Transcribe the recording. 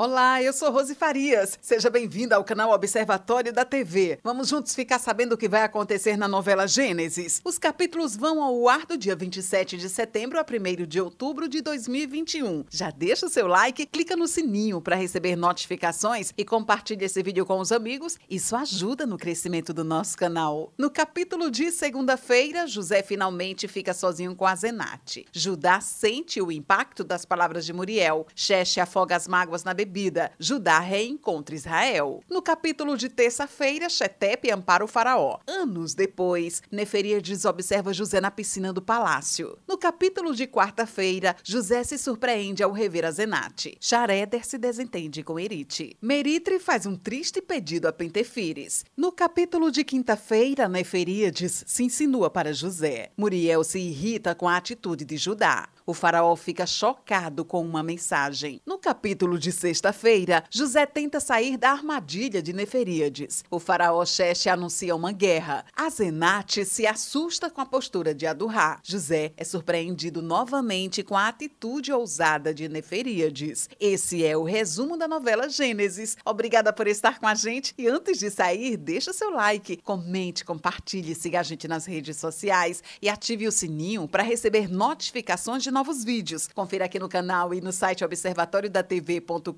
Olá, eu sou Rose Farias. Seja bem-vinda ao canal Observatório da TV. Vamos juntos ficar sabendo o que vai acontecer na novela Gênesis. Os capítulos vão ao ar do dia 27 de setembro a 1 de outubro de 2021. Já deixa o seu like, clica no sininho para receber notificações e compartilhe esse vídeo com os amigos. Isso ajuda no crescimento do nosso canal. No capítulo de segunda-feira, José finalmente fica sozinho com a Zenate. Judá sente o impacto das palavras de Muriel. Xexe afoga as mágoas na bebida bebida, Judá reencontra Israel. No capítulo de terça-feira, Chetepe ampara o faraó. Anos depois, Neferíades observa José na piscina do palácio. No capítulo de quarta-feira, José se surpreende ao rever a Zenate. Chareder se desentende com Erite. Meritre faz um triste pedido a Pentefires. No capítulo de quinta-feira, Neferíades se insinua para José. Muriel se irrita com a atitude de Judá. O faraó fica chocado com uma mensagem. No capítulo de sexta-feira, José tenta sair da armadilha de Neferíades. O faraó Xexe anuncia uma guerra. Azenate se assusta com a postura de Adurá. José é surpreendido novamente com a atitude ousada de Neferíades. Esse é o resumo da novela Gênesis. Obrigada por estar com a gente e antes de sair, deixa seu like, comente, compartilhe, siga a gente nas redes sociais e ative o sininho para receber notificações de novos vídeos. Confira aqui no canal e no site observatoriodatv.com.br